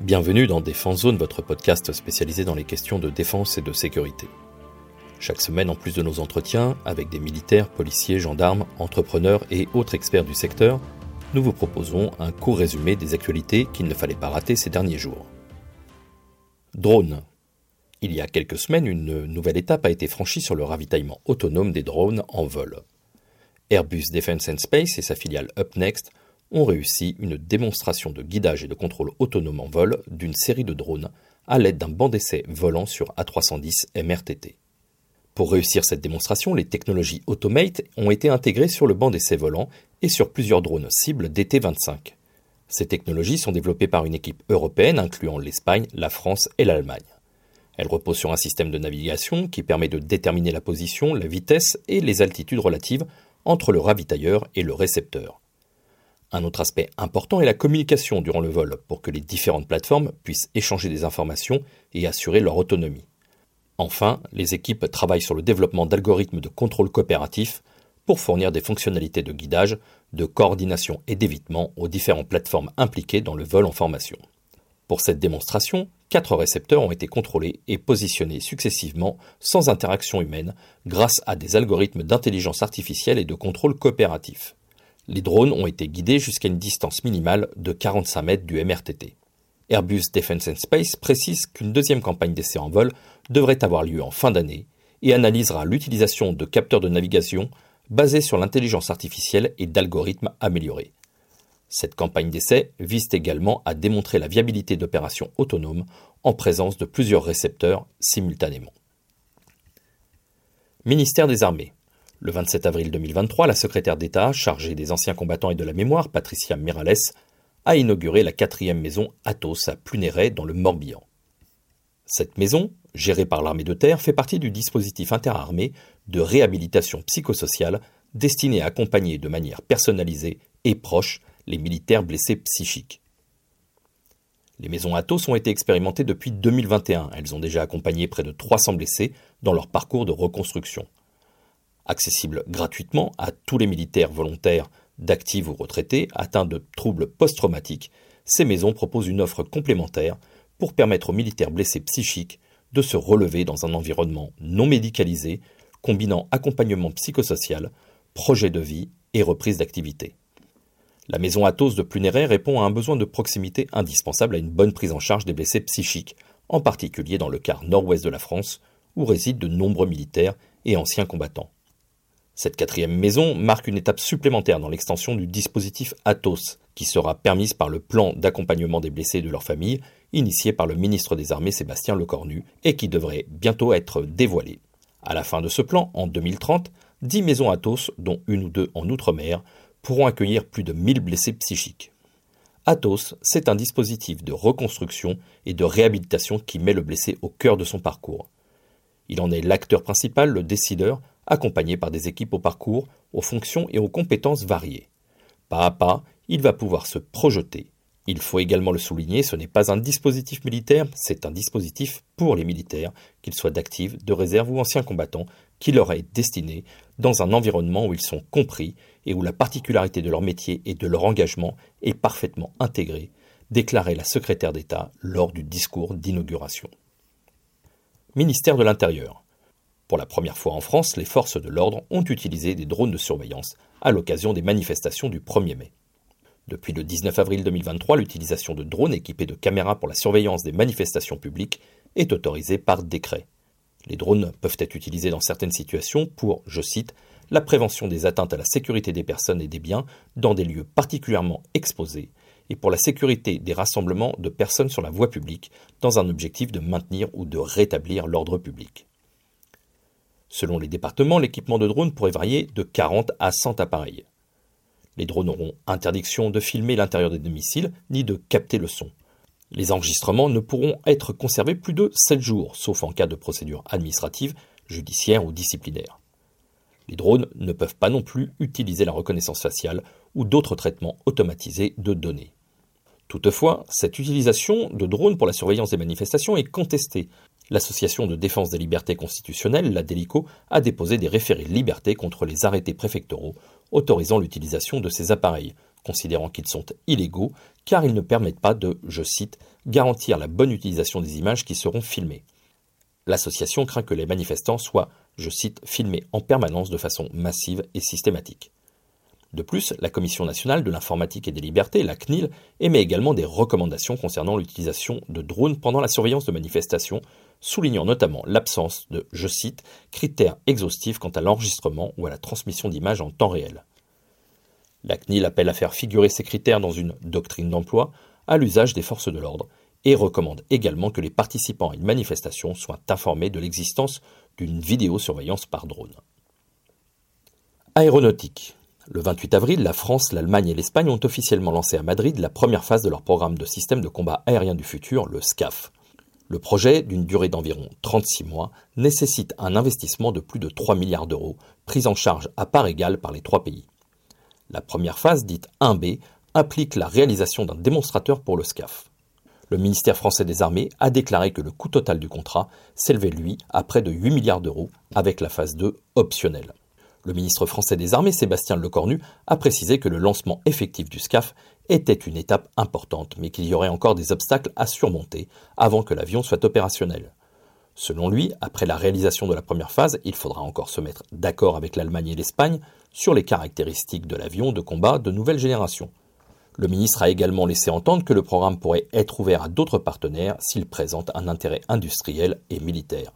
Bienvenue dans Défense Zone, votre podcast spécialisé dans les questions de défense et de sécurité. Chaque semaine, en plus de nos entretiens avec des militaires, policiers, gendarmes, entrepreneurs et autres experts du secteur, nous vous proposons un court résumé des actualités qu'il ne fallait pas rater ces derniers jours. Drones. Il y a quelques semaines, une nouvelle étape a été franchie sur le ravitaillement autonome des drones en vol. Airbus Defence and Space et sa filiale UpNext ont réussi une démonstration de guidage et de contrôle autonome en vol d'une série de drones à l'aide d'un banc d'essai volant sur A310 MRTT. Pour réussir cette démonstration, les technologies Automate ont été intégrées sur le banc d'essai volant et sur plusieurs drones cibles DT-25. Ces technologies sont développées par une équipe européenne incluant l'Espagne, la France et l'Allemagne. Elles reposent sur un système de navigation qui permet de déterminer la position, la vitesse et les altitudes relatives entre le ravitailleur et le récepteur. Un autre aspect important est la communication durant le vol pour que les différentes plateformes puissent échanger des informations et assurer leur autonomie. Enfin, les équipes travaillent sur le développement d'algorithmes de contrôle coopératif pour fournir des fonctionnalités de guidage, de coordination et d'évitement aux différentes plateformes impliquées dans le vol en formation. Pour cette démonstration, quatre récepteurs ont été contrôlés et positionnés successivement sans interaction humaine grâce à des algorithmes d'intelligence artificielle et de contrôle coopératif. Les drones ont été guidés jusqu'à une distance minimale de 45 mètres du MRTT. Airbus Defence and Space précise qu'une deuxième campagne d'essai en vol devrait avoir lieu en fin d'année et analysera l'utilisation de capteurs de navigation basés sur l'intelligence artificielle et d'algorithmes améliorés. Cette campagne d'essai vise également à démontrer la viabilité d'opérations autonomes en présence de plusieurs récepteurs simultanément. Ministère des Armées. Le 27 avril 2023, la secrétaire d'État chargée des anciens combattants et de la mémoire, Patricia Mirales, a inauguré la quatrième maison Athos à Plunéret dans le Morbihan. Cette maison, gérée par l'armée de terre, fait partie du dispositif interarmé de réhabilitation psychosociale destiné à accompagner de manière personnalisée et proche les militaires blessés psychiques. Les maisons Athos ont été expérimentées depuis 2021. Elles ont déjà accompagné près de 300 blessés dans leur parcours de reconstruction. Accessible gratuitement à tous les militaires volontaires, d'actifs ou retraités atteints de troubles post-traumatiques, ces maisons proposent une offre complémentaire pour permettre aux militaires blessés psychiques de se relever dans un environnement non médicalisé, combinant accompagnement psychosocial, projet de vie et reprise d'activité. La maison Athos de Plunéret répond à un besoin de proximité indispensable à une bonne prise en charge des blessés psychiques, en particulier dans le quart nord-ouest de la France, où résident de nombreux militaires et anciens combattants. Cette quatrième maison marque une étape supplémentaire dans l'extension du dispositif Athos, qui sera permise par le plan d'accompagnement des blessés et de leurs familles, initié par le ministre des Armées Sébastien Lecornu, et qui devrait bientôt être dévoilé. À la fin de ce plan, en 2030, dix maisons Athos, dont une ou deux en Outre-mer, pourront accueillir plus de 1000 blessés psychiques. Athos, c'est un dispositif de reconstruction et de réhabilitation qui met le blessé au cœur de son parcours. Il en est l'acteur principal, le décideur, accompagné par des équipes au parcours, aux fonctions et aux compétences variées. Pas à pas, il va pouvoir se projeter. Il faut également le souligner, ce n'est pas un dispositif militaire, c'est un dispositif pour les militaires, qu'ils soient d'actifs, de réserve ou anciens combattants, qui leur est destiné dans un environnement où ils sont compris et où la particularité de leur métier et de leur engagement est parfaitement intégrée, déclarait la secrétaire d'État lors du discours d'inauguration. Ministère de l'Intérieur. Pour la première fois en France, les forces de l'ordre ont utilisé des drones de surveillance à l'occasion des manifestations du 1er mai. Depuis le 19 avril 2023, l'utilisation de drones équipés de caméras pour la surveillance des manifestations publiques est autorisée par décret. Les drones peuvent être utilisés dans certaines situations pour, je cite, la prévention des atteintes à la sécurité des personnes et des biens dans des lieux particulièrement exposés et pour la sécurité des rassemblements de personnes sur la voie publique dans un objectif de maintenir ou de rétablir l'ordre public. Selon les départements, l'équipement de drones pourrait varier de 40 à 100 appareils. Les drones auront interdiction de filmer l'intérieur des domiciles ni de capter le son. Les enregistrements ne pourront être conservés plus de 7 jours, sauf en cas de procédure administrative, judiciaire ou disciplinaire. Les drones ne peuvent pas non plus utiliser la reconnaissance faciale ou d'autres traitements automatisés de données. Toutefois, cette utilisation de drones pour la surveillance des manifestations est contestée L'association de défense des libertés constitutionnelles, la DELICO, a déposé des référés liberté contre les arrêtés préfectoraux autorisant l'utilisation de ces appareils, considérant qu'ils sont illégaux car ils ne permettent pas de, je cite, garantir la bonne utilisation des images qui seront filmées. L'association craint que les manifestants soient, je cite, filmés en permanence de façon massive et systématique. De plus, la Commission nationale de l'informatique et des libertés, la CNIL, émet également des recommandations concernant l'utilisation de drones pendant la surveillance de manifestations, soulignant notamment l'absence de, je cite, critères exhaustifs quant à l'enregistrement ou à la transmission d'images en temps réel. La CNIL appelle à faire figurer ces critères dans une doctrine d'emploi à l'usage des forces de l'ordre et recommande également que les participants à une manifestation soient informés de l'existence d'une vidéosurveillance par drone. Aéronautique. Le 28 avril, la France, l'Allemagne et l'Espagne ont officiellement lancé à Madrid la première phase de leur programme de système de combat aérien du futur, le SCAF. Le projet, d'une durée d'environ 36 mois, nécessite un investissement de plus de 3 milliards d'euros, pris en charge à part égale par les trois pays. La première phase, dite 1B, implique la réalisation d'un démonstrateur pour le SCAF. Le ministère français des Armées a déclaré que le coût total du contrat s'élevait, lui, à près de 8 milliards d'euros, avec la phase 2 optionnelle. Le ministre français des Armées, Sébastien Lecornu, a précisé que le lancement effectif du SCAF était une étape importante, mais qu'il y aurait encore des obstacles à surmonter avant que l'avion soit opérationnel. Selon lui, après la réalisation de la première phase, il faudra encore se mettre d'accord avec l'Allemagne et l'Espagne sur les caractéristiques de l'avion de combat de nouvelle génération. Le ministre a également laissé entendre que le programme pourrait être ouvert à d'autres partenaires s'il présente un intérêt industriel et militaire.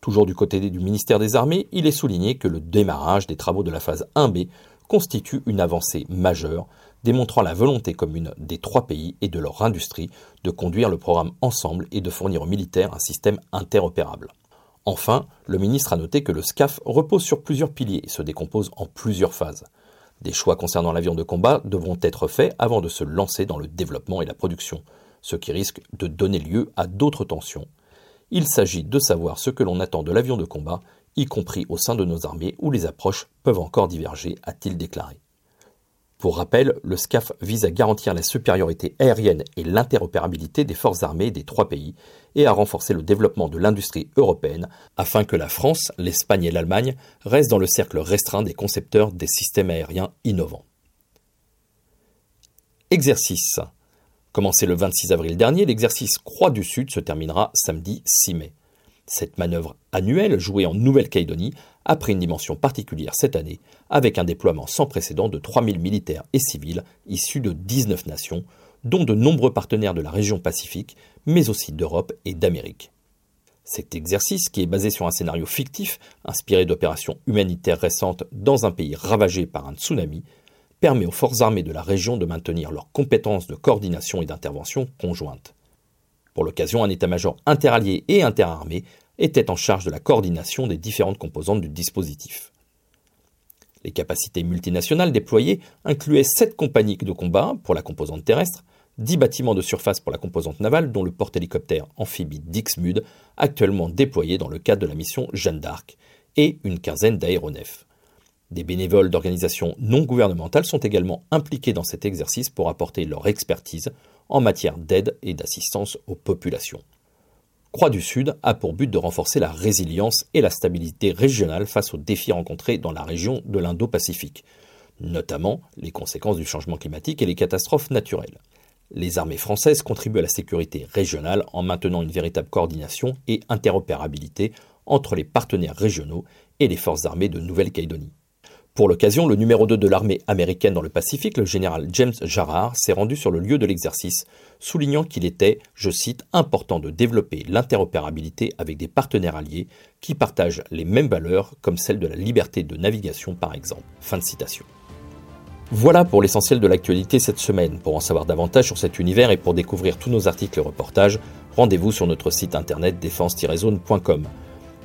Toujours du côté du ministère des Armées, il est souligné que le démarrage des travaux de la phase 1B constitue une avancée majeure, démontrant la volonté commune des trois pays et de leur industrie de conduire le programme ensemble et de fournir aux militaires un système interopérable. Enfin, le ministre a noté que le SCAF repose sur plusieurs piliers et se décompose en plusieurs phases. Des choix concernant l'avion de combat devront être faits avant de se lancer dans le développement et la production, ce qui risque de donner lieu à d'autres tensions il s'agit de savoir ce que l'on attend de l'avion de combat, y compris au sein de nos armées où les approches peuvent encore diverger, a-t-il déclaré. Pour rappel, le SCAF vise à garantir la supériorité aérienne et l'interopérabilité des forces armées des trois pays et à renforcer le développement de l'industrie européenne afin que la France, l'Espagne et l'Allemagne restent dans le cercle restreint des concepteurs des systèmes aériens innovants. Exercice. Commencé le 26 avril dernier, l'exercice Croix du Sud se terminera samedi 6 mai. Cette manœuvre annuelle, jouée en Nouvelle-Calédonie, a pris une dimension particulière cette année, avec un déploiement sans précédent de 3000 militaires et civils issus de 19 nations, dont de nombreux partenaires de la région Pacifique, mais aussi d'Europe et d'Amérique. Cet exercice, qui est basé sur un scénario fictif, inspiré d'opérations humanitaires récentes dans un pays ravagé par un tsunami, permet aux forces armées de la région de maintenir leurs compétences de coordination et d'intervention conjointes. Pour l'occasion, un état-major interallié et interarmé était en charge de la coordination des différentes composantes du dispositif. Les capacités multinationales déployées incluaient sept compagnies de combat pour la composante terrestre, dix bâtiments de surface pour la composante navale, dont le porte-hélicoptère amphibie Dixmude, actuellement déployé dans le cadre de la mission Jeanne d'Arc, et une quinzaine d'aéronefs. Des bénévoles d'organisations non gouvernementales sont également impliqués dans cet exercice pour apporter leur expertise en matière d'aide et d'assistance aux populations. Croix du Sud a pour but de renforcer la résilience et la stabilité régionale face aux défis rencontrés dans la région de l'Indo-Pacifique, notamment les conséquences du changement climatique et les catastrophes naturelles. Les armées françaises contribuent à la sécurité régionale en maintenant une véritable coordination et interopérabilité entre les partenaires régionaux et les forces armées de Nouvelle-Calédonie. Pour l'occasion, le numéro 2 de l'armée américaine dans le Pacifique, le général James Jarrard, s'est rendu sur le lieu de l'exercice, soulignant qu'il était, je cite, important de développer l'interopérabilité avec des partenaires alliés qui partagent les mêmes valeurs comme celle de la liberté de navigation par exemple. Fin de citation. Voilà pour l'essentiel de l'actualité cette semaine. Pour en savoir davantage sur cet univers et pour découvrir tous nos articles et reportages, rendez-vous sur notre site internet défense-zone.com.